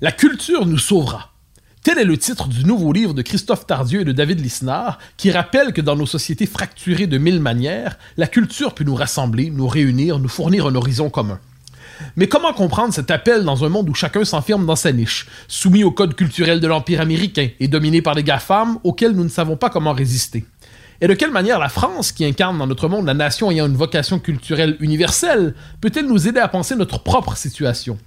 La culture nous sauvera. Tel est le titre du nouveau livre de Christophe Tardieu et de David Lisnard, qui rappelle que dans nos sociétés fracturées de mille manières, la culture peut nous rassembler, nous réunir, nous fournir un horizon commun. Mais comment comprendre cet appel dans un monde où chacun s'enferme dans sa niche, soumis au code culturel de l'Empire américain et dominé par des GAFAM auxquels nous ne savons pas comment résister? Et de quelle manière la France, qui incarne dans notre monde la nation ayant une vocation culturelle universelle, peut-elle nous aider à penser notre propre situation?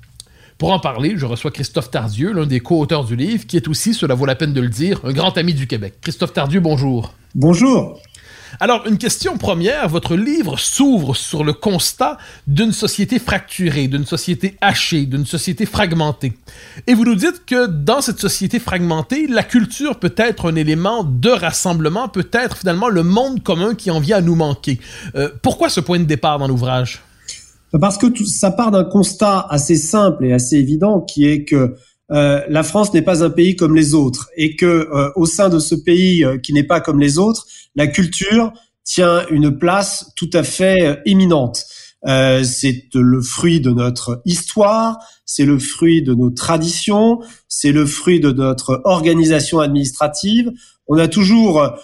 Pour en parler, je reçois Christophe Tardieu, l'un des co-auteurs du livre, qui est aussi, cela vaut la peine de le dire, un grand ami du Québec. Christophe Tardieu, bonjour. Bonjour. Alors, une question première, votre livre s'ouvre sur le constat d'une société fracturée, d'une société hachée, d'une société fragmentée. Et vous nous dites que dans cette société fragmentée, la culture peut être un élément de rassemblement, peut être finalement le monde commun qui en vient à nous manquer. Euh, pourquoi ce point de départ dans l'ouvrage? Parce que tout, ça part d'un constat assez simple et assez évident qui est que euh, la France n'est pas un pays comme les autres et que euh, au sein de ce pays euh, qui n'est pas comme les autres, la culture tient une place tout à fait euh, éminente. c'est le fruit de notre histoire, c'est le fruit de nos traditions, c'est le fruit de notre organisation administrative. On a toujours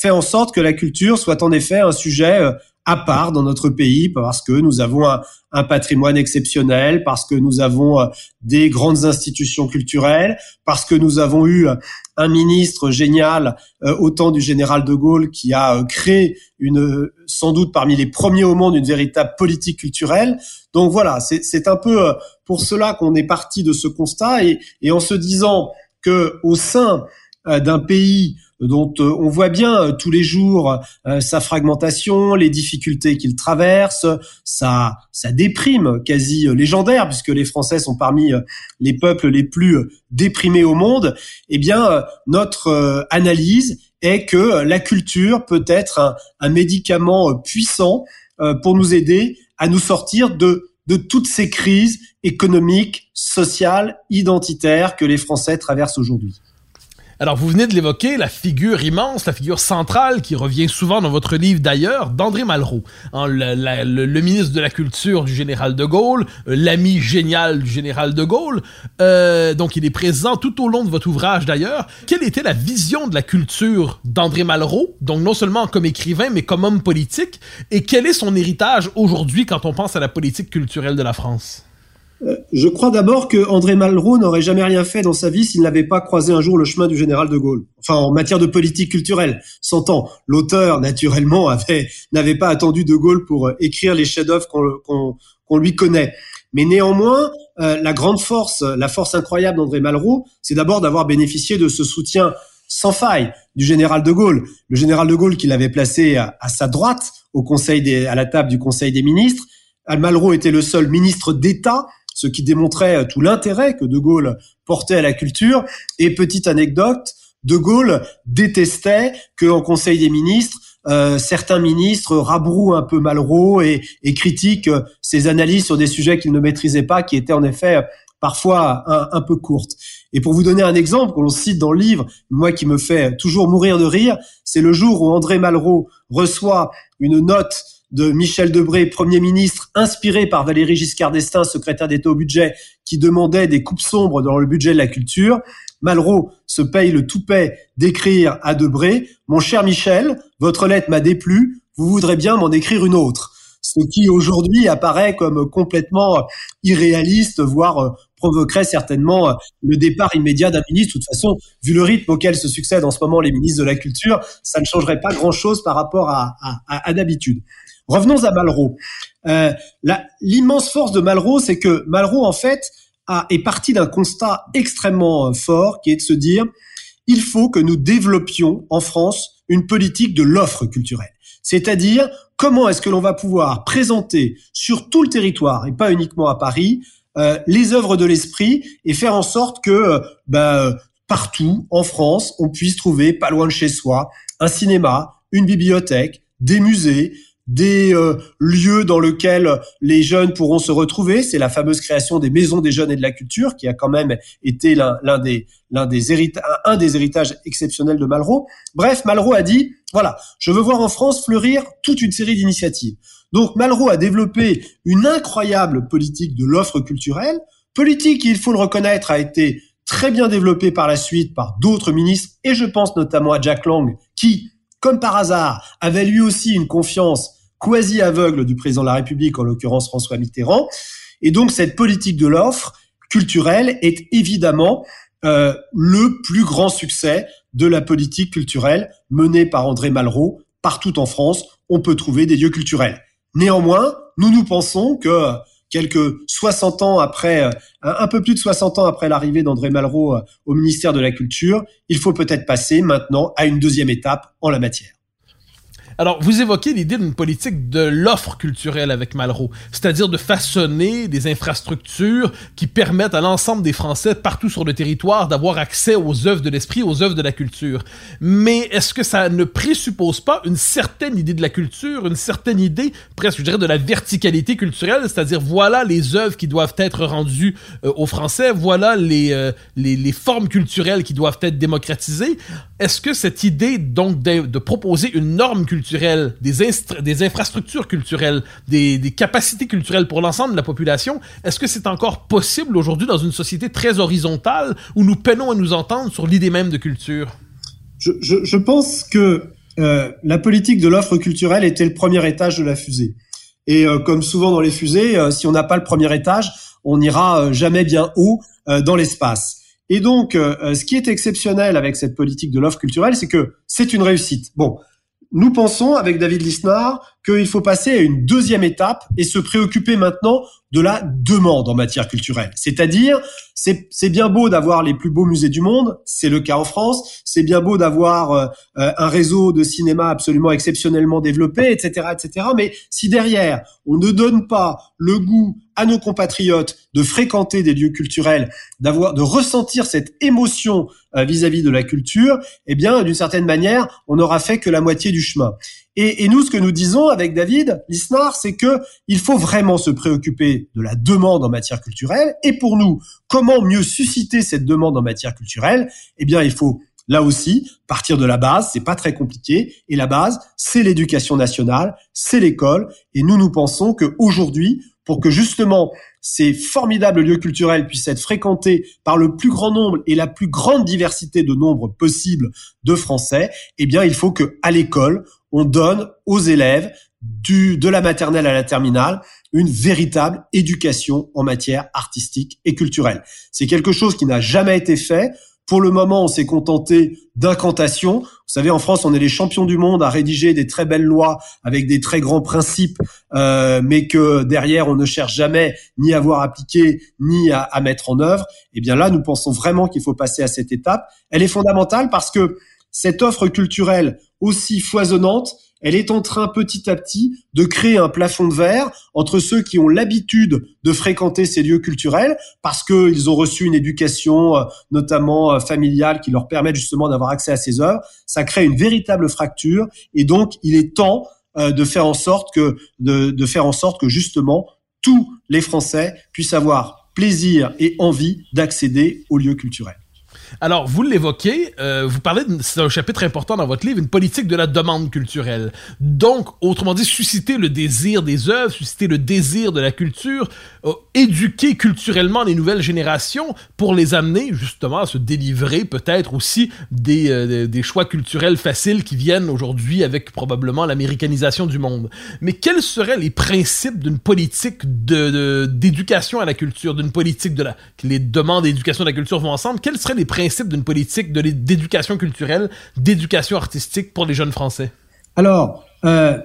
fait en sorte que la culture soit en effet un sujet à part dans notre pays parce que nous avons un, patrimoine exceptionnel, parce que nous avons euh, des grandes institutions culturelles, parce que nous avons eu euh, un ministre génial euh, au temps du général de Gaulle qui a créé une sans doute parmi les premiers au monde une véritable politique culturelle. Donc voilà, c'est un peu pour cela qu'on est parti de ce constat et, et en se disant que au sein d'un pays dont euh, on voit bien euh, tous les jours euh, sa fragmentation, les difficultés qu'il traverse, sa, sa déprime quasi légendaire, puisque les Français sont parmi les peuples les plus déprimés au monde, eh bien, notre analyse est que la culture peut être un, un médicament puissant pour nous aider à nous sortir de, de toutes ces crises économiques, sociales, identitaires que les Français traversent aujourd'hui. Alors, vous venez de l'évoquer, la figure immense, la figure centrale qui revient souvent dans votre livre d'ailleurs, d'André Malraux, hein, le, ministre de la Culture du général de Gaulle, euh, l'ami génial du général de Gaulle. Euh, donc, il est présent tout au long de votre ouvrage d'ailleurs. Quelle était la vision de la culture d'André Malraux, donc non seulement comme écrivain, mais comme homme politique, et quel est son héritage aujourd'hui quand on pense à la politique culturelle de la France? Euh, je crois d'abord que André Malraux n'aurait jamais rien fait dans sa vie s'il n'avait pas croisé un jour le chemin du général de Gaulle. Enfin, en matière de politique culturelle, s'entend. L'auteur, naturellement, avait n'avait pas attendu de Gaulle pour euh, écrire les chefs-d'œuvre qu'on lui connaît. Mais néanmoins, euh, la grande force, la force incroyable d'André Malraux, c'est d'abord d'avoir bénéficié de ce soutien sans faille du général de Gaulle. Le général de Gaulle qui l'avait placé à, à, sa droite au conseil des, à la table du Conseil des ministres. Malraux était le seul ministre d'État ce qui démontrait euh, tout l'intérêt que De Gaulle portait à la culture. Et petite anecdote, De Gaulle détestait qu'en Conseil des ministres, euh, certains ministres rabrouent un peu Malraux et, et critiquent euh, ses analyses sur des sujets qu'il ne maîtrisait pas, qui étaient en effet parfois un, peu courtes. Et pour vous donner un exemple qu'on cite dans le livre, moi qui me fait toujours mourir de rire, c'est le jour où André Malraux reçoit une note de Michel Debré, Premier ministre, inspiré par Valéry Giscard d'Estaing, secrétaire d'État au budget, qui demandait des coupes sombres dans le budget de la culture. Malraux se paye le toupet d'écrire à Debré, Mon cher Michel, votre lettre m'a déplu, vous voudrez bien m'en écrire une autre. Ce qui aujourd'hui apparaît comme complètement irréaliste, voire euh, provoquerait certainement euh, le départ immédiat d'un ministre. De toute façon, vu le rythme auquel se succèdent en ce moment les ministres de la Culture, ça ne changerait pas grand-chose par rapport à, à d'habitude. Revenons à Malraux. Euh, L'immense force de Malraux, c'est que Malraux, en fait, a, est parti d'un constat extrêmement euh, fort, qui est de se dire, il faut que nous développions en France une politique de l'offre culturelle. C'est-à-dire, comment est-ce que l'on va pouvoir présenter sur tout le territoire, et pas uniquement à Paris, euh, les œuvres de l'esprit et faire en sorte que euh, bah, partout en France, on puisse trouver, pas loin de chez soi, un cinéma, une bibliothèque, des musées, des euh, lieux dans lesquels les jeunes pourront se retrouver. C'est la fameuse création des maisons des jeunes et de la culture, qui a quand même été l'un des, l'un des héritages, un des héritages exceptionnels de Malraux. Bref, Malraux a dit, voilà, je veux voir en France fleurir toute une série d'initiatives. Donc Malraux a développé une incroyable politique de l'offre culturelle, politique qui, il faut le reconnaître, a été très bien développée par la suite par d'autres ministres, et je pense notamment à Jack Lang, qui, comme par hasard, avait lui aussi une confiance quasi aveugle du président de la République, en l'occurrence François Mitterrand. Et donc cette politique de l'offre culturelle est évidemment euh, le plus grand succès de la politique culturelle menée par André Malraux. Partout en France, on peut trouver des lieux culturels. Néanmoins, nous nous pensons que quelques 60 ans après, euh, un peu plus de 60 ans après l'arrivée d'André Malraux euh, au ministère de la Culture, il faut peut-être passer maintenant à une deuxième étape en la matière. Alors, vous évoquez l'idée d'une politique de l'offre culturelle avec Malraux, c'est-à-dire de façonner des infrastructures qui permettent à l'ensemble des Français partout sur le territoire d'avoir accès aux œuvres de l'esprit, aux œuvres de la culture. Mais est-ce que ça ne présuppose pas une certaine idée de la culture, une certaine idée, presque je dirais, de la verticalité culturelle, c'est-à-dire voilà les œuvres qui doivent être rendues euh, aux Français, voilà les, euh, les, les, formes culturelles qui doivent être démocratisées. Est-ce que cette idée donc de proposer une norme culturelle des, infrastructures culturelles, des, capacités culturelles pour l'ensemble de la population, est-ce que c'est encore possible aujourd'hui dans une société très horizontale où nous peinons à nous entendre sur l'idée même de culture? Je, pense que euh, la politique de l'offre culturelle était le premier étage de la fusée. Et euh, comme souvent dans les fusées, euh, si on n'a pas le premier étage, on n'ira jamais bien haut dans l'espace. Et donc, ce qui est exceptionnel avec cette politique de l'offre culturelle, c'est que c'est une réussite. Bon, nous pensons avec David Lisnard qu'il faut passer à une deuxième étape et se préoccuper maintenant de la demande en matière culturelle. C'est-à-dire, c'est bien beau d'avoir les plus beaux musées du monde, c'est le cas en France, c'est bien beau d'avoir euh, euh, un réseau de cinéma absolument exceptionnellement développé, etc., etc. Mais si derrière, on ne donne pas le goût à nos compatriotes de fréquenter des lieux culturels, d'avoir, de ressentir cette émotion euh, vis-à-vis de la culture, eh bien, d'une certaine manière, on n'aura fait que la moitié du chemin. Et, et, nous, ce que nous disons avec David Lisnard, c'est que il faut vraiment se préoccuper de la demande en matière culturelle. Et pour nous, comment mieux susciter cette demande en matière culturelle? Eh bien, il faut là aussi partir de la base. C'est pas très compliqué. Et la base, c'est l'éducation nationale, c'est l'école. Et nous, nous pensons que aujourd'hui, pour que justement ces formidables lieux culturels puissent être fréquentés par le plus grand nombre et la plus grande diversité de nombres possible de Français, eh bien, il faut que à l'école, on donne aux élèves du, de la maternelle à la terminale une véritable éducation en matière artistique et culturelle. C'est quelque chose qui n'a jamais été fait. Pour le moment, on s'est contenté d'incantations. Vous savez, en France, on est les champions du monde à rédiger des très belles lois avec des très grands principes, euh, mais que derrière, on ne cherche jamais ni à voir appliquer, ni à, à mettre en œuvre. Eh bien là, nous pensons vraiment qu'il faut passer à cette étape. Elle est fondamentale parce que cette offre culturelle aussi foisonnante, elle est en train petit à petit de créer un plafond de verre entre ceux qui ont l'habitude de fréquenter ces lieux culturels parce qu'ils ont reçu une éducation euh, notamment euh, familiale qui leur permet justement d'avoir accès à ces œuvres. Ça crée une véritable fracture et donc il est temps euh, de faire en sorte que de, de faire en sorte que justement tous les Français puissent avoir plaisir et envie d'accéder aux lieux culturels. Alors, vous l'évoquez, euh, vous parlez, c'est un chapitre important dans votre livre, une politique de la demande culturelle. Donc, autrement dit, susciter le désir des œuvres, susciter le désir de la culture, euh, éduquer culturellement les nouvelles générations pour les amener justement à se délivrer peut-être aussi des, euh, des choix culturels faciles qui viennent aujourd'hui avec probablement l'américanisation du monde. Mais quels seraient les principes d'une politique d'éducation de, à la culture, d'une politique de la... les demandes d'éducation de la culture vont ensemble? Quels seraient les principe d'une politique d'éducation culturelle, d'éducation artistique pour les jeunes Français? Alors, euh,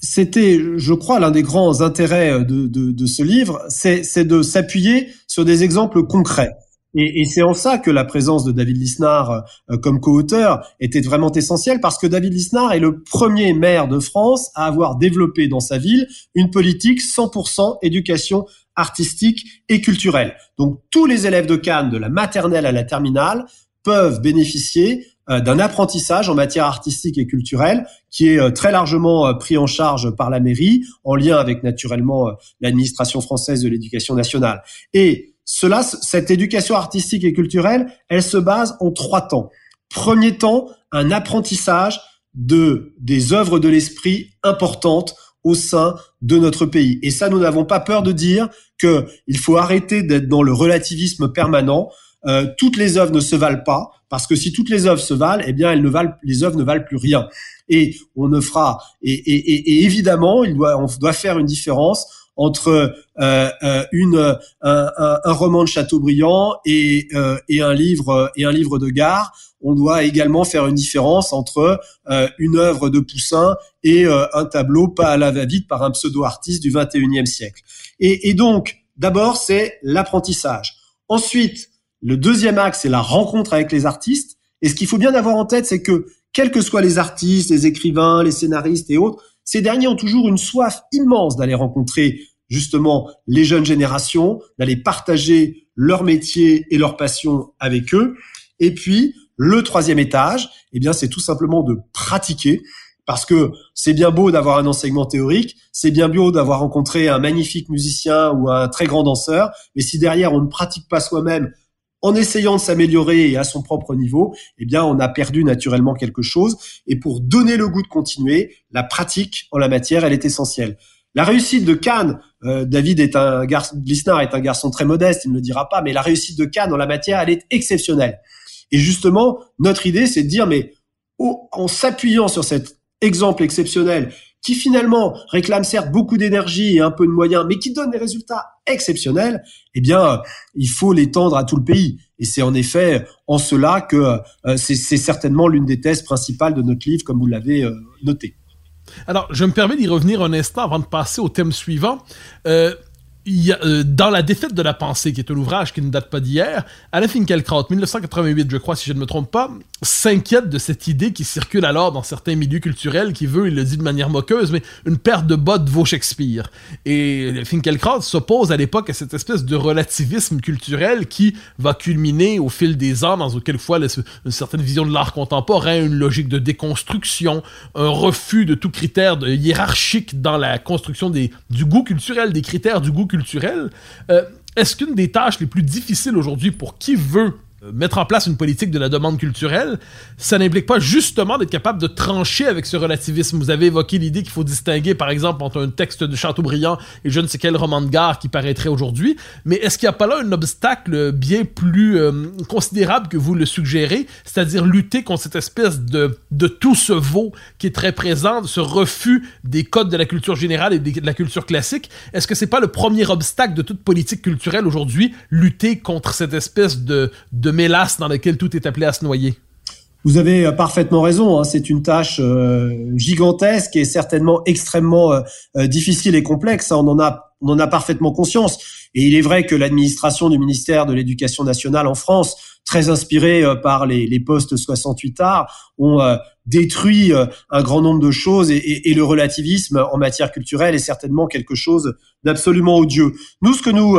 c'était, je crois, l'un des grands intérêts de, de, de ce livre, c'est de s'appuyer sur des exemples concrets. Et, et c'est en ça que la présence de David Lisnard euh, comme co-auteur était vraiment essentielle, parce que David Lisnard est le premier maire de France à avoir développé dans sa ville une politique 100% éducation artistique et culturelle. Donc tous les élèves de Cannes, de la maternelle à la terminale, peuvent bénéficier euh, d'un apprentissage en matière artistique et culturelle qui est euh, très largement euh, pris en charge par la mairie, en lien avec naturellement l'administration française de l'éducation nationale. Et cela, cette éducation artistique et culturelle, elle se base en trois temps. Premier temps, un apprentissage de des œuvres de l'esprit importantes au sein de notre pays. Et ça, nous n'avons pas peur de dire que il faut arrêter d'être dans le relativisme permanent. Euh, toutes les œuvres ne se valent pas, parce que si toutes les œuvres se valent, eh bien, elles ne valent, les œuvres ne valent plus rien. Et on ne fera, et, et, et, évidemment, il doit, on doit faire une différence entre euh, euh une un, un, un, roman de Chateaubriand et, euh, et un livre et un livre de gare. On doit également faire une différence entre euh, une œuvre de Poussin et un tableau pas à la va-vite par un pseudo-artiste du 21e siècle. Et, et donc, d'abord, c'est l'apprentissage. Ensuite, le deuxième axe, c'est la rencontre avec les artistes. Et ce qu'il faut bien avoir en tête, c'est que quels que soient les artistes, les écrivains, les scénaristes et autres, ces derniers ont toujours une soif immense d'aller rencontrer justement les jeunes générations, d'aller partager leur métier et leur passion avec eux. Et puis, le troisième étage, eh bien, c'est tout simplement de pratiquer. Parce que c'est bien beau d'avoir un enseignement théorique, c'est bien beau d'avoir rencontré un magnifique musicien ou un très grand danseur, mais si derrière on ne pratique pas soi-même en essayant de s'améliorer à son propre niveau, eh bien, on a perdu naturellement quelque chose. Et pour donner le goût de continuer, la pratique en la matière, elle est essentielle. La réussite de Cannes, euh, David est un garçon, Lisnard est un garçon très modeste, il ne le dira pas, mais la réussite de Cannes en la matière, elle est exceptionnelle. Et justement, notre idée, c'est de dire, mais en s'appuyant sur cet exemple exceptionnel qui finalement réclame certes beaucoup d'énergie et un peu de moyens, mais qui donne des résultats exceptionnels, eh bien, il faut l'étendre à tout le pays. Et c'est en effet en cela que euh, c'est certainement l'une des thèses principales de notre livre, comme vous l'avez euh, noté. Alors, je me permets d'y revenir un instant avant de passer au thème suivant. Euh, euh, dans La défaite de la pensée, qui est un ouvrage qui ne date pas d'hier, Alain Finkielkraut, 1988, je crois, si je ne me trompe pas, s'inquiète de cette idée qui circule alors dans certains milieux culturels, qui veut, il le dit de manière moqueuse, mais une paire de bottes vaut Shakespeare. Et Finkielkraut s'oppose à l'époque à cette espèce de relativisme culturel qui va culminer au fil des ans dans quelquefois une certaine vision de l'art contemporain, une logique de déconstruction, un refus de tout critère hiérarchique dans la construction des, du goût culturel, des critères du goût culturel. Euh, est-ce qu'une des tâches les plus difficiles aujourd'hui pour qui veut mettre en place une politique de la demande culturelle, ça n'implique pas justement d'être capable de trancher avec ce relativisme. Vous avez évoqué l'idée qu'il faut distinguer, par exemple, entre un texte de Chateaubriand et je ne sais quel roman de gare qui paraîtrait aujourd'hui, mais est-ce qu'il n'y a pas là un obstacle bien plus euh, considérable que vous le suggérez, c'est-à-dire lutter contre cette espèce de, de tout ce veau qui est très présent, ce refus des codes de la culture générale et de la culture classique? Est-ce que c'est pas le premier obstacle de toute politique culturelle aujourd'hui, lutter contre cette espèce de mélasse dans lequel tout est appelé à se noyer. Vous avez euh, parfaitement raison. Hein. C'est une tâche euh, gigantesque et certainement extrêmement euh, difficile et complexe. On en a, on en a parfaitement conscience. Et il est vrai que l'administration du ministère de l'Éducation nationale en France, très inspirée par les, postes 68 arts, ont détruit un grand nombre de choses et, le relativisme en matière culturelle est certainement quelque chose d'absolument odieux. Nous, ce que nous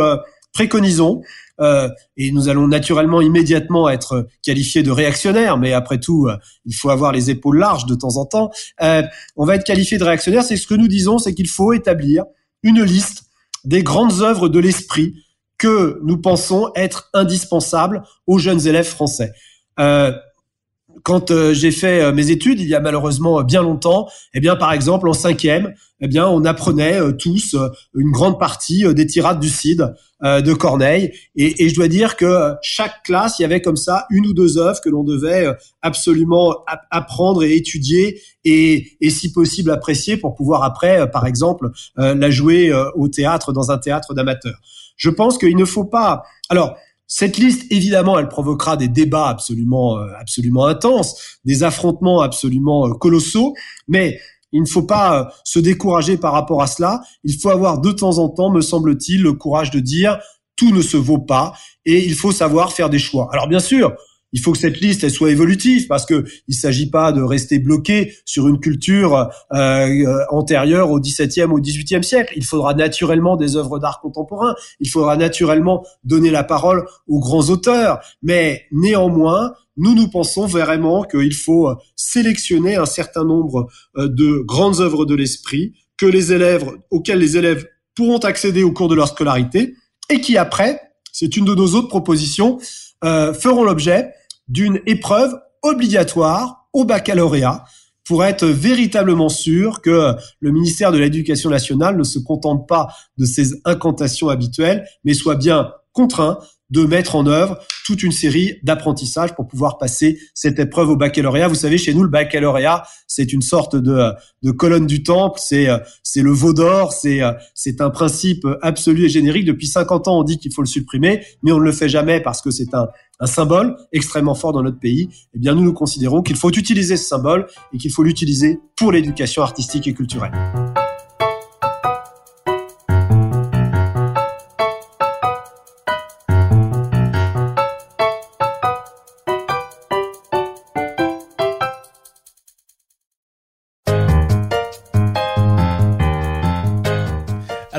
préconisons, euh, et nous allons naturellement immédiatement être qualifiés de réactionnaires, mais après tout, euh, il faut avoir les épaules larges de temps en temps. Euh, on va être qualifié de réactionnaires. C'est ce que nous disons, c'est qu'il faut établir une liste des grandes œuvres de l'esprit que nous pensons être indispensables aux jeunes élèves français. Euh, quand euh, j'ai fait euh, mes études, il y a malheureusement bien longtemps, eh bien, par exemple, en cinquième, eh bien, on apprenait tous une grande partie des tirades du Cid de Corneille, et, et, je dois dire que chaque classe, il y avait comme ça une ou deux œuvres que l'on devait absolument apprendre et étudier, et, et, si possible apprécier pour pouvoir après, par exemple, la jouer au théâtre dans un théâtre d'amateurs. Je pense qu'il ne faut pas. Alors, cette liste, évidemment, elle provoquera des débats absolument, euh, absolument intenses, des affrontements absolument euh, colossaux, mais il ne faut pas euh, se décourager par rapport à cela. Il faut avoir de temps en temps, me semble-t-il, le courage de dire tout ne se vaut pas et il faut savoir faire des choix. Alors bien sûr, il faut que cette liste elle soit évolutive parce que il s'agit pas de rester bloqué sur une culture euh, antérieure au XVIIe au XVIIIe siècle. Il faudra naturellement des œuvres d'art contemporain. Il faudra naturellement donner la parole aux grands auteurs. Mais néanmoins, nous nous pensons vraiment qu'il faut sélectionner un certain nombre euh, de grandes œuvres de l'esprit que les élèves auxquelles les élèves pourront accéder au cours de leur scolarité et qui après, c'est une de nos autres propositions, euh, feront l'objet d'une épreuve obligatoire au baccalauréat pour être véritablement sûr que le ministère de l'Éducation nationale ne se contente pas de ses incantations habituelles, mais soit bien contraint de mettre en œuvre toute une série d'apprentissages pour pouvoir passer cette épreuve au baccalauréat. Vous savez, chez nous, le baccalauréat, c'est une sorte de, de colonne du temple, c'est c'est le veau d'or, c'est c'est un principe absolu et générique. Depuis 50 ans, on dit qu'il faut le supprimer, mais on ne le fait jamais parce que c'est un, un symbole extrêmement fort dans notre pays. Eh bien, nous, nous considérons qu'il faut utiliser ce symbole et qu'il faut l'utiliser pour l'éducation artistique et culturelle.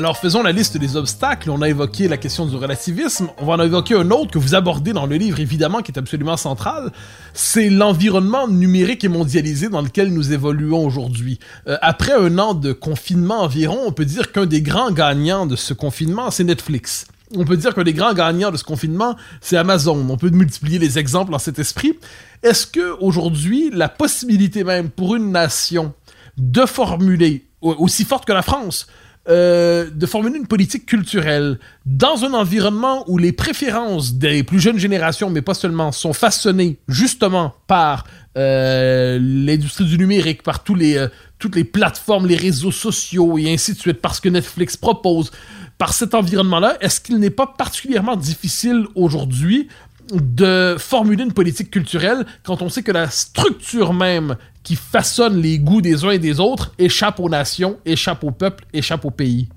Alors faisons la liste des obstacles. On a évoqué la question du relativisme. On va en évoquer un autre que vous abordez dans le livre, évidemment, qui est absolument central. C'est l'environnement numérique et mondialisé dans lequel nous évoluons aujourd'hui. Euh, après un an de confinement environ, on peut dire qu'un des grands gagnants de ce confinement, c'est Netflix. On peut dire qu'un des grands gagnants de ce confinement, c'est Amazon. On peut multiplier les exemples en cet esprit. Est-ce que aujourd'hui, la possibilité même pour une nation de formuler aussi forte que la France euh, de formuler une politique culturelle dans un environnement où les préférences des plus jeunes générations, mais pas seulement, sont façonnées justement par euh, l'industrie du numérique, par tous les, euh, toutes les plateformes, les réseaux sociaux et ainsi de suite, parce que Netflix propose, par cet environnement-là, est-ce qu'il n'est pas particulièrement difficile aujourd'hui de formuler une politique culturelle quand on sait que la structure même qui façonne les goûts des uns et des autres échappe aux nations, échappe au peuple, échappe au pays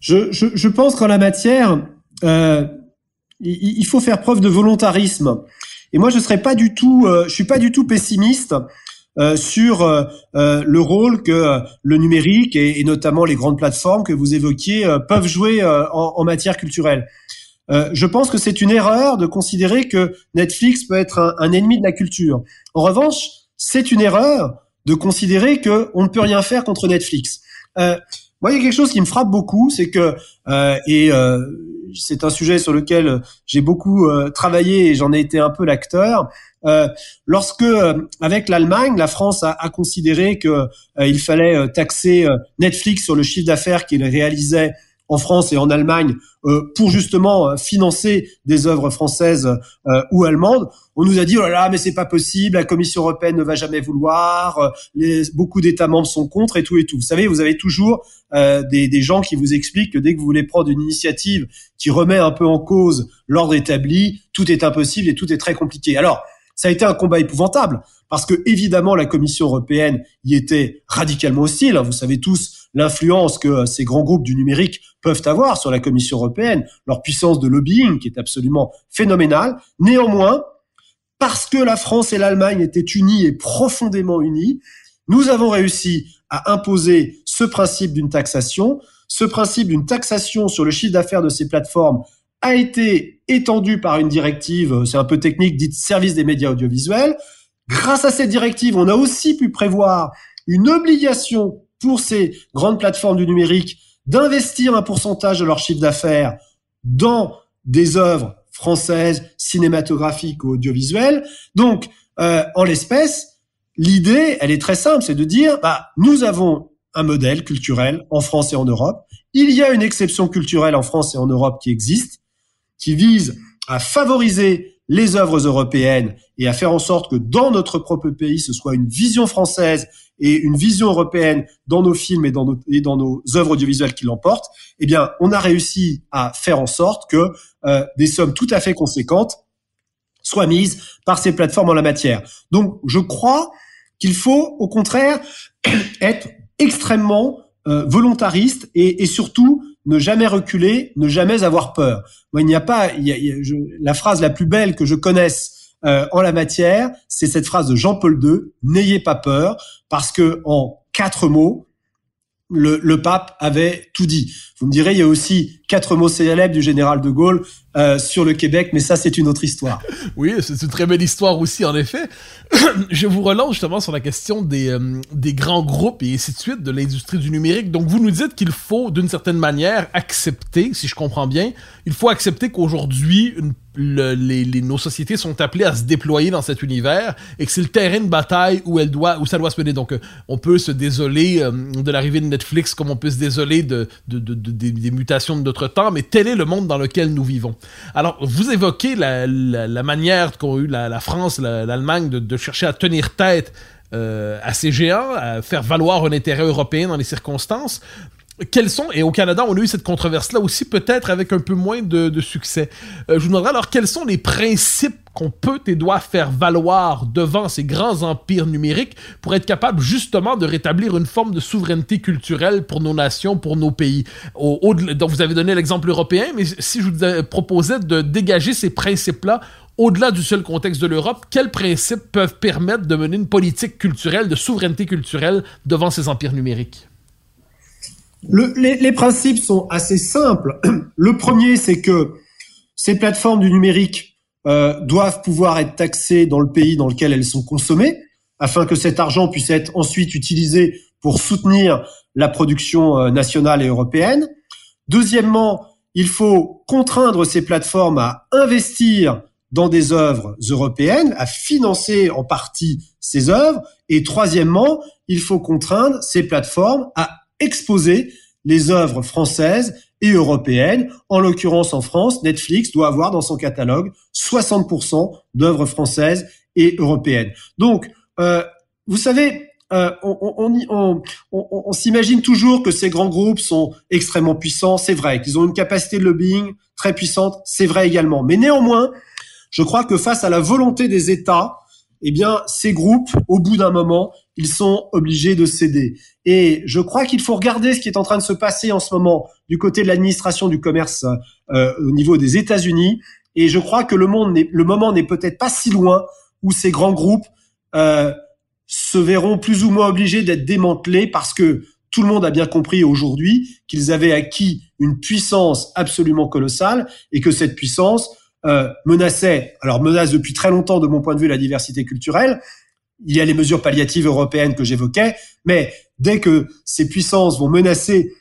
je, je, pense qu'en la matière, euh, il, faut faire preuve de volontarisme. Et moi, je serais pas du tout, euh, je suis pas du tout pessimiste euh, sur le rôle que le numérique et, notamment les grandes plateformes que vous évoquiez peuvent jouer en, matière culturelle. Je pense que c'est une erreur de considérer que Netflix peut être un, ennemi de la culture. En revanche, c'est une erreur de considérer que on ne peut rien faire contre Netflix. Euh, moi, il y a quelque chose qui me frappe beaucoup, c'est que euh, et euh, c'est un sujet sur lequel j'ai beaucoup euh, travaillé et j'en ai été un peu l'acteur. Euh, lorsque, euh, avec l'Allemagne, la France a, a considéré que il fallait taxer Netflix sur le chiffre d'affaires qu'il réalisait en France et en Allemagne euh, pour justement euh, financer des œuvres françaises euh, ou allemandes. On nous a dit oh là là mais c'est pas possible, la Commission européenne ne va jamais vouloir, les, beaucoup d'États membres sont contre et tout et tout. Vous savez, vous avez toujours des, des gens qui vous expliquent que dès que vous voulez prendre une initiative qui remet un peu en cause l'ordre établi, tout est impossible et tout est très compliqué. Alors ça a été un combat épouvantable parce que évidemment la Commission européenne y était radicalement hostile. Vous savez tous l'influence que euh, ces grands groupes du numérique peuvent avoir sur la Commission européenne, leur puissance de lobbying qui est absolument phénoménale. Néanmoins, parce que la France et l'Allemagne étaient unies et profondément unies, nous avons réussi à imposer ce principe d'une taxation, ce principe d'une taxation sur le chiffre d'affaires de ces plateformes a été étendue par une directive, euh, c'est un peu technique, dite service des médias audiovisuels. Grâce à cette directive, on a aussi pu prévoir une obligation pour ces grandes plateformes du numérique d'investir un pourcentage de leur chiffre d'affaires dans des œuvres françaises, cinématographiques ou audiovisuelles. Donc, euh, en l'espèce, l'idée, elle est très simple, c'est de dire, bah, nous avons un modèle culturel en France et en Europe. Il y a une exception culturelle en France et en Europe qui existe qui vise à favoriser les œuvres européennes et à faire en sorte que dans notre propre pays, ce soit une vision française et une vision européenne dans nos films et dans nos, et dans nos œuvres audiovisuelles qui l'emportent, eh bien, on a réussi à faire en sorte que euh, des sommes tout à fait conséquentes soient mises par ces plateformes en la matière. Donc, je crois qu'il faut, au contraire, être extrêmement euh, volontariste et, et surtout ne jamais reculer, ne jamais avoir peur. Moi, il n'y a pas la phrase la plus belle que je connaisse euh, en la matière, c'est cette phrase de Jean-Paul II n'ayez pas peur, parce que en quatre mots, le, le, pape avait tout dit. Vous me direz, il y a aussi quatre mots célèbres du général de Gaulle euh, sur le Québec, mais ça, c'est une autre histoire. Oui, c'est une très belle histoire aussi, en effet. Je vous relance justement sur la question des, euh, des grands groupes et ainsi de suite de l'industrie du numérique. Donc, vous nous dites qu'il faut, d'une certaine manière, accepter, si je comprends bien, il faut accepter qu'aujourd'hui, le, les, nos sociétés sont appelées à se déployer dans cet univers et que c'est le terrain de bataille où, elle doit, où ça doit se mener. Donc, euh, on peut se désoler de l'arrivée de Netflix comme on peut se désoler de, de, de, de des, des, mutations de notre temps, mais tel est le monde dans lequel nous vivons. Alors, vous évoquez la, manière qu'ont eu la, France, l'Allemagne de, de, chercher à tenir tête euh, à ces géants, à faire valoir un intérêt européen dans les circonstances quels sont, et au Canada, on a eu cette controverse-là aussi, peut-être avec un peu moins de, succès. Euh, je vous demanderai alors quels sont les principes qu'on peut et doit faire valoir devant ces grands empires numériques pour être capable justement de rétablir une forme de souveraineté culturelle pour nos nations, pour nos pays? Au, donc vous avez donné l'exemple européen, mais si je vous proposais de dégager ces principes-là au-delà du seul contexte de l'Europe, quels principes peuvent permettre de mener une politique culturelle, de souveraineté culturelle devant ces empires numériques? Le, les, les, principes sont assez simples. Le premier, c'est que ces plateformes du numérique euh, doivent pouvoir être taxées dans le pays dans lequel elles sont consommées, afin que cet argent puisse être ensuite utilisé pour soutenir la production euh, nationale et européenne. Deuxièmement, il faut contraindre ces plateformes à investir dans des œuvres européennes, à financer en partie ces œuvres. Et troisièmement, il faut contraindre ces plateformes à exposer les œuvres françaises et européennes. En l'occurrence, en France, Netflix doit avoir dans son catalogue 60% d'œuvres françaises et européennes. Donc, euh, vous savez, euh, on, on, on, on s'imagine toujours que ces grands groupes sont extrêmement puissants. C'est vrai qu'ils ont une capacité de lobbying très puissante. C'est vrai également. Mais néanmoins, je crois que face à la volonté des États, eh bien, ces groupes, au bout d'un moment, ils sont obligés de céder. Et je crois qu'il faut regarder ce qui est en train de se passer en ce moment du côté de l'administration du commerce euh, au niveau des États-Unis. Et je crois que le monde, le moment n'est peut-être pas si loin où ces grands groupes euh, se verront plus ou moins obligés d'être démantelés parce que tout le monde a bien compris aujourd'hui qu'ils avaient acquis une puissance absolument colossale et que cette puissance euh, menaçait, alors menace depuis très longtemps de mon point de vue la diversité culturelle. Il y a les mesures palliatives européennes que j'évoquais, mais dès que ces puissances vont menacer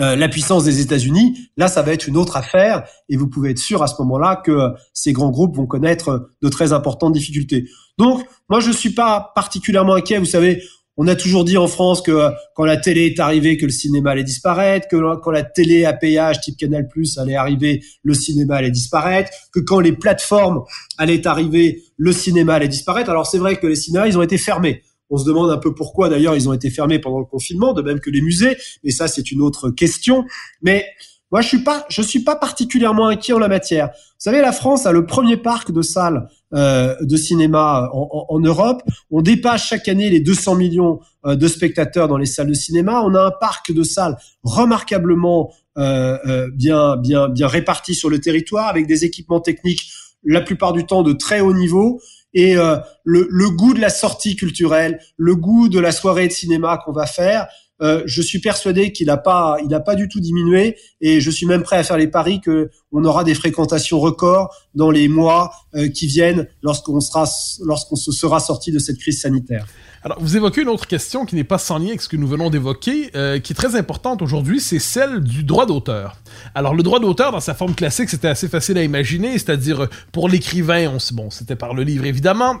euh, la puissance des États-Unis, là, ça va être une autre affaire, et vous pouvez être sûr à ce moment-là que ces grands groupes vont connaître de très importantes difficultés. Donc, moi, je suis pas particulièrement inquiet. Vous savez, on a toujours dit en France que euh, quand la télé est arrivée, que le cinéma allait disparaître, que quand la télé à péage type Canal+ allait arriver, le cinéma allait disparaître, que quand les plateformes allaient arriver, le cinéma allait disparaître. Alors c'est vrai que les cinémas, ils ont été fermés. On se demande un peu pourquoi d'ailleurs ils ont été fermés pendant le confinement, de même que les musées, mais ça c'est une autre question. Mais moi, je suis pas, je suis pas particulièrement inquiet en la matière. Vous savez, la France a le premier parc de salles euh, de cinéma en, en, en, Europe. On dépasse chaque année les 200 millions euh, de spectateurs dans les salles de cinéma. On a un parc de salles remarquablement euh, euh bien, bien, bien réparti sur le territoire, avec des équipements techniques la plupart du temps de très haut niveau. Et euh, le, le goût de la sortie culturelle, le goût de la soirée de cinéma qu'on va faire, euh, je suis persuadé qu'il n'a pas, il a pas du tout diminué, et je suis même prêt à faire les paris que on aura des fréquentations records dans les mois euh, qui viennent lorsqu'on sera, lorsqu'on se sera sorti de cette crise sanitaire. Alors, vous évoquez une autre question qui n'est pas sans lien avec ce que nous venons d'évoquer, euh, qui est très importante aujourd'hui, c'est celle du droit d'auteur. Alors, le droit d'auteur, dans sa forme classique, c'était assez facile à imaginer, c'est-à-dire pour l'écrivain, on, bon, c'était par le livre évidemment,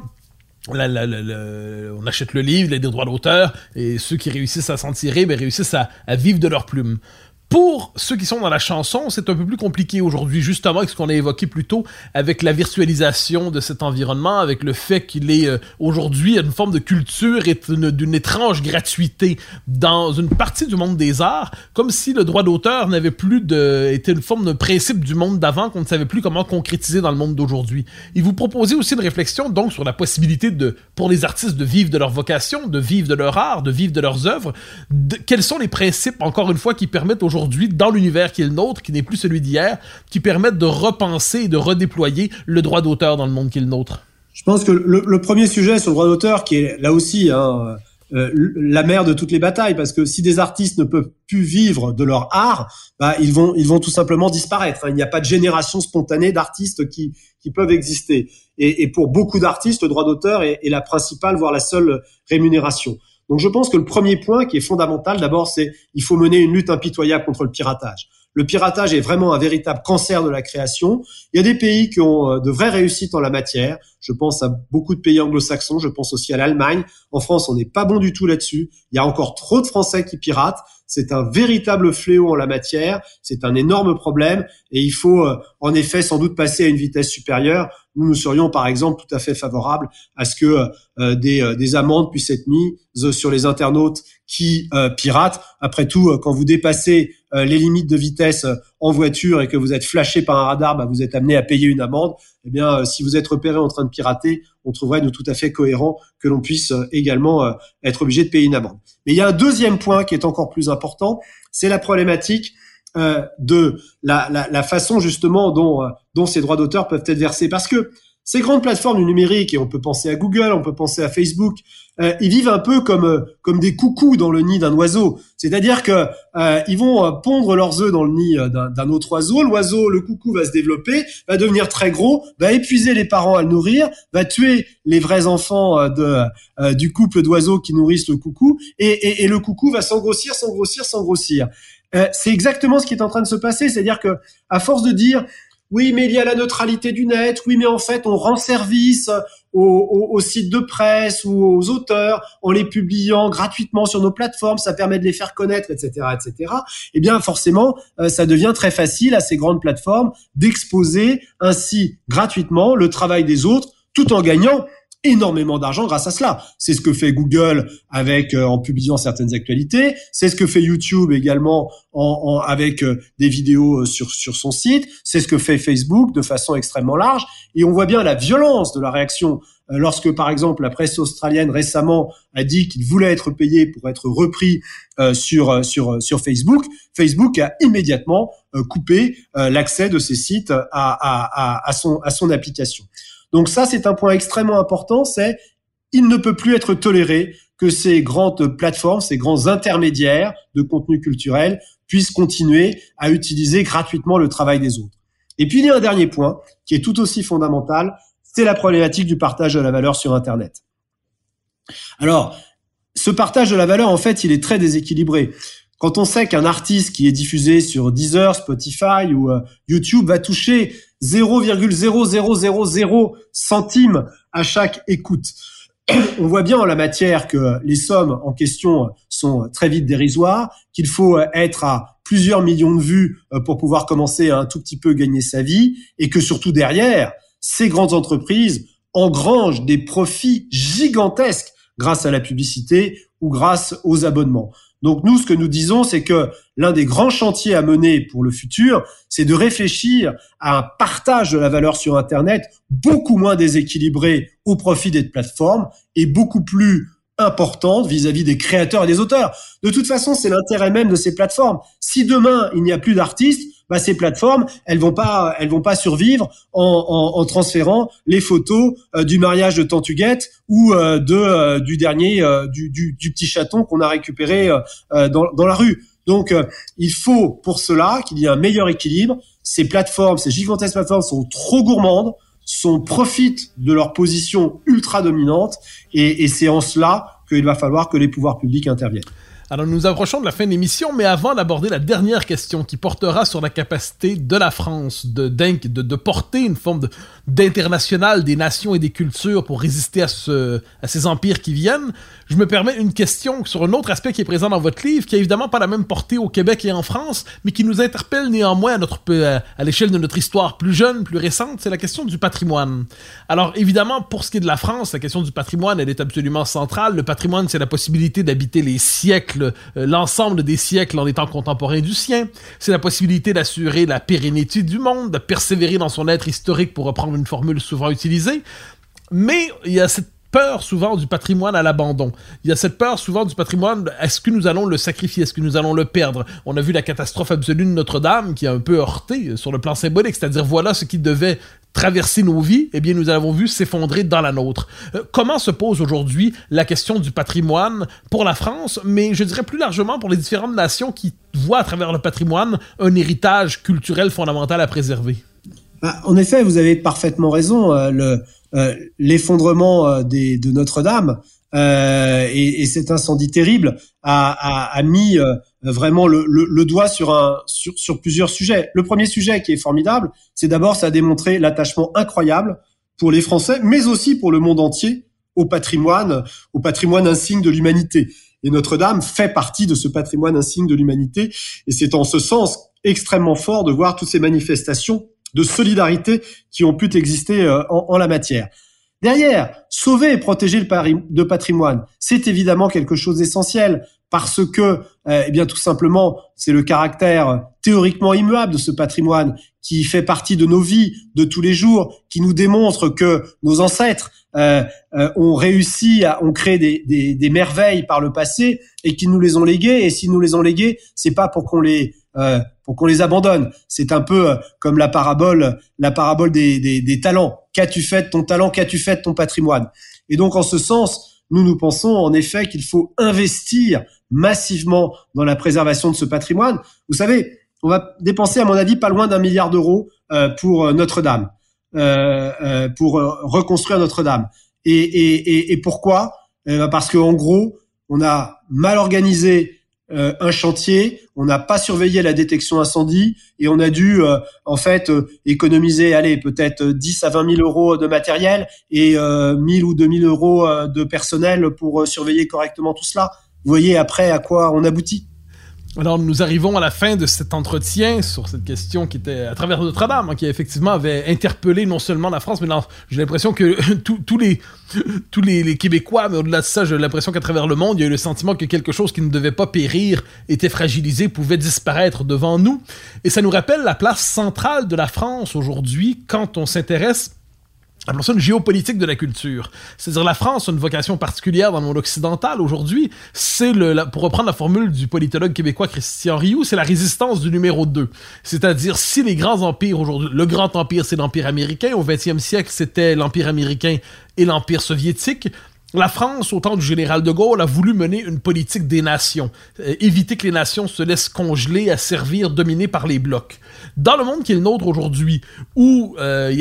on achète le livre, il a des droits d'auteur, et ceux qui réussissent à s'en tirer ben, réussissent à, à, vivre de leur plume. Pour ceux qui sont dans la chanson, c'est un peu plus compliqué aujourd'hui, justement, avec ce qu'on a évoqué plus tôt, avec la virtualisation de cet environnement, avec le fait qu'il est euh, aujourd'hui une forme de culture et d'une étrange gratuité dans une partie du monde des arts, comme si le droit d'auteur n'avait plus de, était une forme de principe du monde d'avant qu'on ne savait plus comment concrétiser dans le monde d'aujourd'hui. Et vous proposez aussi une réflexion donc sur la possibilité de, pour les artistes de vivre de leur vocation, de vivre de leur art, de vivre de leurs œuvres. Quels sont les principes, encore une fois, qui permettent aujourd'hui aujourd'hui dans l'univers qui est le nôtre, qui n'est plus celui d'hier, qui permettent de repenser et de redéployer le droit d'auteur dans le monde qui est le nôtre Je pense que le, premier sujet sur le droit d'auteur, qui est là aussi hein, euh, la mère de toutes les batailles, parce que si des artistes ne peuvent plus vivre de leur art, bah, ils vont ils vont tout simplement disparaître. il n'y a pas de génération spontanée d'artistes qui qui peuvent exister. Et, pour beaucoup d'artistes, le droit d'auteur est la principale, voire la seule rémunération. Donc je pense que le premier point qui est fondamental, d'abord, c'est il faut mener une lutte impitoyable contre le piratage. Le piratage est vraiment un véritable cancer de la création. Il y a des pays qui ont euh, de vraies réussites en la matière. Je pense à beaucoup de pays anglo-saxons, je pense aussi à l'Allemagne. En France, on n'est pas bon du tout là-dessus. Il y a encore trop de Français qui piratent. C'est un véritable fléau en la matière. C'est un énorme problème et il faut euh, en effet sans doute passer à une vitesse supérieure. Nous, nous serions par exemple tout à fait favorables à ce que euh, des, des amendes puissent être mises sur les internautes qui piratent. Après tout, quand vous dépassez euh, les limites de vitesse euh, en voiture et que vous êtes flashé par un radar, bah, vous êtes amené à payer une amende. Eh bien, euh, si vous êtes repéré en train de pirater, on trouverait nous tout à fait cohérent que l'on puisse également être obligé de payer une amende. Mais il y a un deuxième point qui est encore plus important, c'est la problématique de la, la, la, façon justement dont, dont ces droits d'auteur peuvent être versés. Parce que ces grandes plateformes du numérique, et on peut penser à Google, on peut penser à Facebook, euh, ils vivent un peu comme euh, comme des coucous dans le nid d'un oiseau. C'est-à-dire que euh, ils vont pondre leurs œufs dans le nid d'un autre oiseau. L'oiseau, le coucou, va se développer, va devenir très gros, va épuiser les parents à le nourrir, va tuer les vrais enfants de du couple d'oiseaux qui nourrissent le coucou, et, et, et le coucou va s'engrossir, s'engrossir, s'engrossir. c'est exactement ce qui est en train de se passer. C'est-à-dire que à force de dire oui, mais il y a la neutralité du net. Oui, mais en fait, on rend service aux, sites de presse ou aux auteurs en les publiant gratuitement sur nos plateformes. Ça permet de les faire connaître, etc., etc. Eh bien, forcément, euh, ça devient très facile à ces grandes plateformes d'exposer ainsi gratuitement le travail des autres, tout en gagnant énormément d'argent grâce à cela. C'est ce que fait Google avec euh, en publiant certaines actualités, c'est ce que fait YouTube également en, avec euh, des vidéos euh, sur sur son site, c'est ce que fait Facebook de façon extrêmement large et on voit bien la violence de la réaction lorsque par exemple la presse australienne récemment a dit qu'il voulait être payé pour être repris sur sur sur Facebook, Facebook a immédiatement coupé l'accès de ces sites à, à, à, son à son application. Donc ça, c'est un point extrêmement important, c'est il ne peut plus être toléré que ces grandes plateformes, ces grands intermédiaires de contenu culturel puissent continuer à utiliser gratuitement le travail des autres. Et puis il y a un dernier point qui est tout aussi fondamental, c'est la problématique du partage de la valeur sur Internet. Alors, ce partage de la valeur, en fait, il est très déséquilibré. Quand on sait qu'un artiste qui est diffusé sur Deezer, Spotify ou euh, YouTube va toucher 0,0000 centimes à chaque écoute, on voit bien en la matière que les sommes en question sont très vite dérisoires, qu'il faut être à plusieurs millions de vues euh, pour pouvoir commencer à un tout petit peu gagner sa vie, et que surtout derrière, ces grandes entreprises engrangent des profits gigantesques grâce à la publicité ou grâce aux abonnements. Donc nous, ce que nous disons, c'est que l'un des grands chantiers à mener pour le futur, c'est de réfléchir à un partage de la valeur sur Internet beaucoup moins déséquilibré au profit des plateformes et beaucoup plus importante vis-à-vis des créateurs et des auteurs. De toute façon, c'est l'intérêt même de ces plateformes. Si demain il n'y a plus d'artistes, bah, ces plateformes, elles vont pas, elles vont pas survivre en, en, transférant les photos euh, du mariage de Tantuguette ou euh, de euh, du dernier du, du, du, petit chaton qu'on a récupéré dans, dans la rue. Donc, il faut pour cela qu'il y ait un meilleur équilibre. Ces plateformes, ces gigantesques plateformes sont trop gourmandes, sont profitent de leur position ultra dominante, et, et c'est en cela qu'il va falloir que les pouvoirs publics interviennent. Alors nous approchons de la fin de l'émission, mais avant d'aborder la dernière question qui portera sur la capacité de la France de, de, de porter une forme d'international des nations et des cultures pour résister à, ce, à ces empires qui viennent, je me permets une question sur un autre aspect qui est présent dans votre livre, qui a évidemment pas la même portée au Québec et en France, mais qui nous interpelle néanmoins à, notre, à l'échelle de notre histoire plus jeune, plus récente, c'est la question du patrimoine. Alors évidemment, pour ce qui est de la France, la question du patrimoine, elle est absolument centrale. Le patrimoine, c'est la possibilité d'habiter les siècles, euh, l'ensemble des siècles en étant contemporain du sien. C'est la possibilité d'assurer la pérennité du monde, de persévérer dans son être historique pour reprendre une formule souvent utilisée. Mais il y a cette peur souvent du patrimoine à l'abandon. Il y a cette peur souvent du patrimoine, est-ce que nous allons le sacrifier, est-ce que nous allons le perdre? On a vu la catastrophe absolue de Notre-Dame qui a un peu heurté sur le plan symbolique, c'est-à-dire voilà ce qui devait traverser nos vies, eh bien nous avons vu s'effondrer dans la nôtre. Euh, comment se pose aujourd'hui la question du patrimoine pour la France, mais je dirais plus largement pour les différentes nations qui voient à travers le patrimoine un héritage culturel fondamental à préserver? Bah, En effet, vous avez parfaitement raison. Euh, euh, l'effondrement de Notre-Dame euh, et, et, cet incendie terrible a, a, a mis vraiment le, le, doigt sur, un, sur, sur plusieurs sujets. Le premier sujet qui est formidable, c'est d'abord ça a démontré l'attachement incroyable pour les Français, mais aussi pour le monde entier au patrimoine, au patrimoine insigne de l'humanité. Et Notre-Dame fait partie de ce patrimoine insigne de l'humanité. Et c'est en ce sens extrêmement fort de voir toutes ces manifestations de solidarité qui ont pu exister euh, en, la matière. Derrière, sauver et protéger le patrimoine, c'est évidemment quelque chose d'essentiel parce que, euh, eh bien, tout simplement, c'est le caractère théoriquement immuable de ce patrimoine qui fait partie de nos vies de tous les jours, qui nous démontre que nos ancêtres euh, ont réussi à, ont créé des, des, des, merveilles par le passé et qui nous les ont léguées. Et s'ils nous les ont léguées, c'est pas pour qu'on les euh, pour qu'on les abandonne. C'est un peu euh, comme la parabole, la parabole des, des talents. Qu'as-tu fait de ton talent Qu'as-tu fait de ton patrimoine Et donc, en ce sens, nous nous pensons en effet qu'il faut investir massivement dans la préservation de ce patrimoine. Vous savez, on va dépenser, à mon avis, pas loin d'un milliard d'euros euh, pour Notre-Dame, euh, pour reconstruire Notre-Dame. Et, et, et, et, pourquoi? Parce qu'en gros, on a mal organisé euh, un chantier, on n'a pas surveillé la détection incendie et on a dû euh, en fait euh, économiser, allez, peut-être 10 à 20 000 euros de matériel et 1000 ou 2000 euros de personnel pour surveiller correctement tout cela. Vous voyez après à quoi on aboutit. Alors, nous arrivons à la fin de cet entretien sur cette question qui était à travers Notre-Dame, hein, qui effectivement avait interpellé non seulement la France, mais j'ai l'impression que tous les, tous les, Québécois, mais au-delà de ça, j'ai l'impression qu'à travers le monde, il y a eu le sentiment que quelque chose qui ne devait pas périr était fragilisé, pouvait disparaître devant nous. Et ça nous rappelle la place centrale de la France aujourd'hui quand on s'intéresse appelons ça une géopolitique de la culture. C'est-à-dire la France a une vocation particulière dans le monde occidental aujourd'hui. C'est pour reprendre la formule du politologue québécois Christian Rioux, c'est la résistance du numéro 2. C'est-à-dire si les grands empires aujourd'hui, le grand empire c'est l'empire américain, au 20e siècle c'était l'empire américain et l'empire soviétique. La France, au temps du général de Gaulle, a voulu mener une politique des nations, euh, éviter que les nations se laissent congeler à servir dominées par les blocs. Dans le monde qui est le nôtre aujourd'hui, où euh,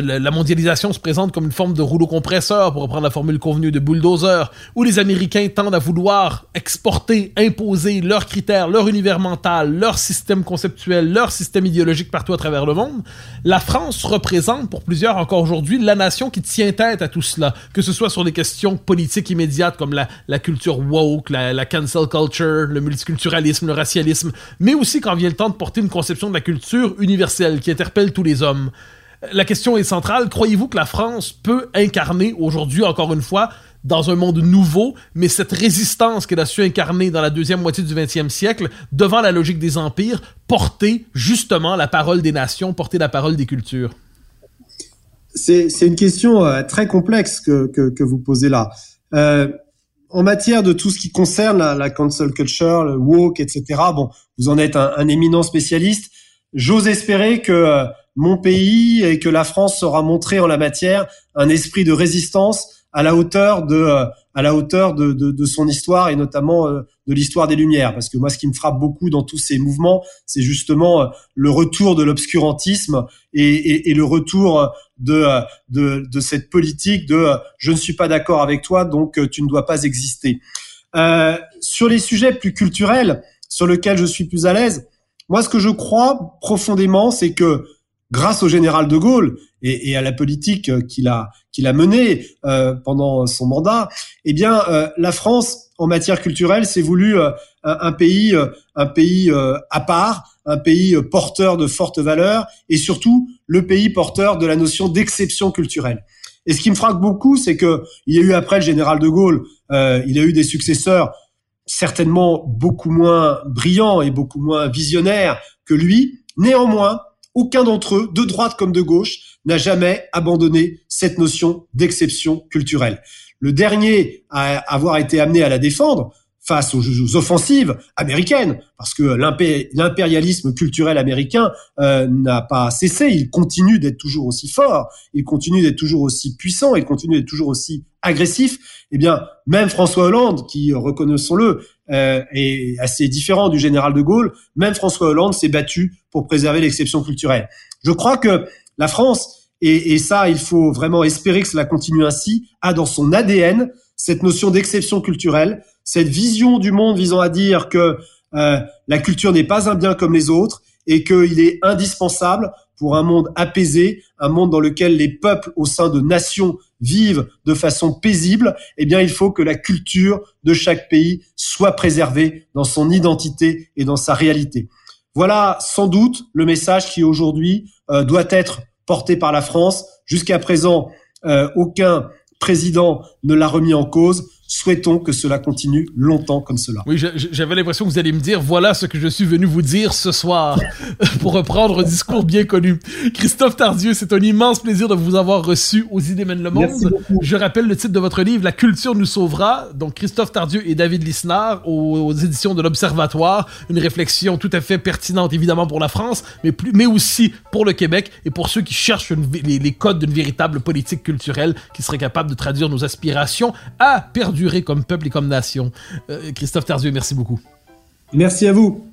la mondialisation se présente comme une forme de rouleau compresseur, pour reprendre la formule convenue de bulldozer, où les Américains tendent à vouloir exporter, imposer leurs critères, leur univers mental, leur système conceptuel, leur système idéologique partout à travers le monde, la France représente pour plusieurs encore aujourd'hui la nation qui tient tête à tout cela, que ce soit sur des questions politiques immédiates comme la, culture woke, la, la, cancel culture, le multiculturalisme, le racialisme, mais aussi quand vient le temps de porter une conception de la culture universelle qui interpelle tous les hommes. La question est centrale. Croyez-vous que la France peut incarner aujourd'hui, encore une fois, dans un monde nouveau, mais cette résistance qu'elle a su incarner dans la deuxième moitié du 20e siècle, devant la logique des empires, porter justement la parole des nations, porter la parole des cultures? C'est une question euh, très complexe que, que, que vous posez là. Euh, en matière de tout ce qui concerne la, la, cancel culture, le woke, etc. Bon, vous en êtes un, un éminent spécialiste. J'ose espérer que euh, mon pays et que la France saura montrer en la matière un esprit de résistance à la hauteur de euh, à la hauteur de, de, de, son histoire et notamment euh, de l'histoire des Lumières. Parce que moi, ce qui me frappe beaucoup dans tous ces mouvements, c'est justement euh, le retour de l'obscurantisme et, et, et, le retour de, de, de, cette politique de je ne suis pas d'accord avec toi, donc tu ne dois pas exister. Euh, sur les sujets plus culturels, sur lesquels je suis plus à l'aise, moi, ce que je crois profondément, c'est que grâce au général de Gaulle et, et à la politique qu'il a qu'il a menée euh, pendant son mandat, eh bien, euh, la France en matière culturelle s'est voulu euh, un, pays un pays à part, un pays porteur de fortes valeurs et surtout le pays porteur de la notion d'exception culturelle. Et ce qui me frappe beaucoup, c'est que il y a eu après le général de Gaulle, il a eu des successeurs certainement beaucoup moins brillants et beaucoup moins visionnaires que lui. Néanmoins, aucun d'entre eux, de droite comme de gauche, n'a jamais abandonné cette notion d'exception culturelle. Le dernier à avoir été amené à la défendre, face aux, offensives américaines, parce que l'impérialisme culturel américain euh, n'a pas cessé, il continue d'être toujours aussi fort, il continue d'être toujours aussi puissant, il continue d'être toujours aussi agressif. Eh bien, même François Hollande, qui reconnaissons-le, euh, est assez différent du général de Gaulle, même François Hollande s'est battu pour préserver l'exception culturelle. Je crois que la France, et, et ça, il faut vraiment espérer que cela continue ainsi, a dans son ADN cette notion d'exception culturelle, cette vision du monde visant à dire que euh, la culture n'est pas un bien comme les autres et qu'il est indispensable pour un monde apaisé, un monde dans lequel les peuples au sein de nations vivent de façon paisible, eh bien, il faut que la culture de chaque pays soit préservée dans son identité et dans sa réalité. Voilà sans doute le message qui aujourd'hui euh, doit être porté par la France. Jusqu'à présent, euh, aucun président ne l'a remis en cause. Souhaitons que cela continue longtemps comme cela. Oui, j'avais l'impression que vous alliez me dire voilà ce que je suis venu vous dire ce soir, pour reprendre un discours bien connu. Christophe Tardieu, c'est un immense plaisir de vous avoir reçu aux Idées mènent le monde. Je rappelle le titre de votre livre, La culture nous sauvera. Donc Christophe Tardieu et David Lisnard aux, éditions de l'Observatoire. Une réflexion tout à fait pertinente évidemment pour la France, mais plus, mais aussi pour le Québec et pour ceux qui cherchent les, les codes d'une véritable politique culturelle qui serait capable de traduire nos aspirations à perdre comme peuple et comme nation. Euh, Christophe Tardieu, merci beaucoup. Merci à vous.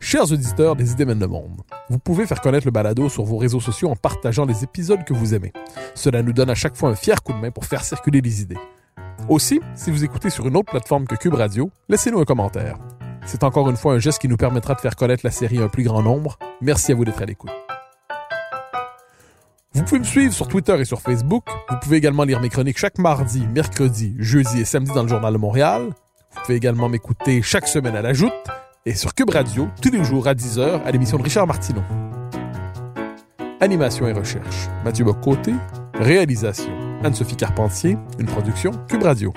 Chers auditeurs des idées mènent le monde, vous pouvez faire connaître le balado sur vos réseaux sociaux en partageant les épisodes que vous aimez. Cela nous donne à chaque fois un fier coup de main pour faire circuler les idées. Aussi, si vous écoutez sur une autre plateforme que Cube Radio, laissez-nous un commentaire. C'est encore une fois un geste qui nous permettra de faire connaître la série à un plus grand nombre. Merci à vous d'être à l'écoute. Vous pouvez me suivre sur Twitter et sur Facebook. Vous pouvez également lire mes chroniques chaque mardi, mercredi, jeudi et samedi dans le Journal de Montréal. Vous pouvez également m'écouter chaque semaine à la Joute et sur Cube Radio tous les jours à 10h à l'émission de Richard Martineau. Animation et recherche, Mathieu Bocoté. Réalisation, Anne-Sophie Carpentier. Une production Cube Radio.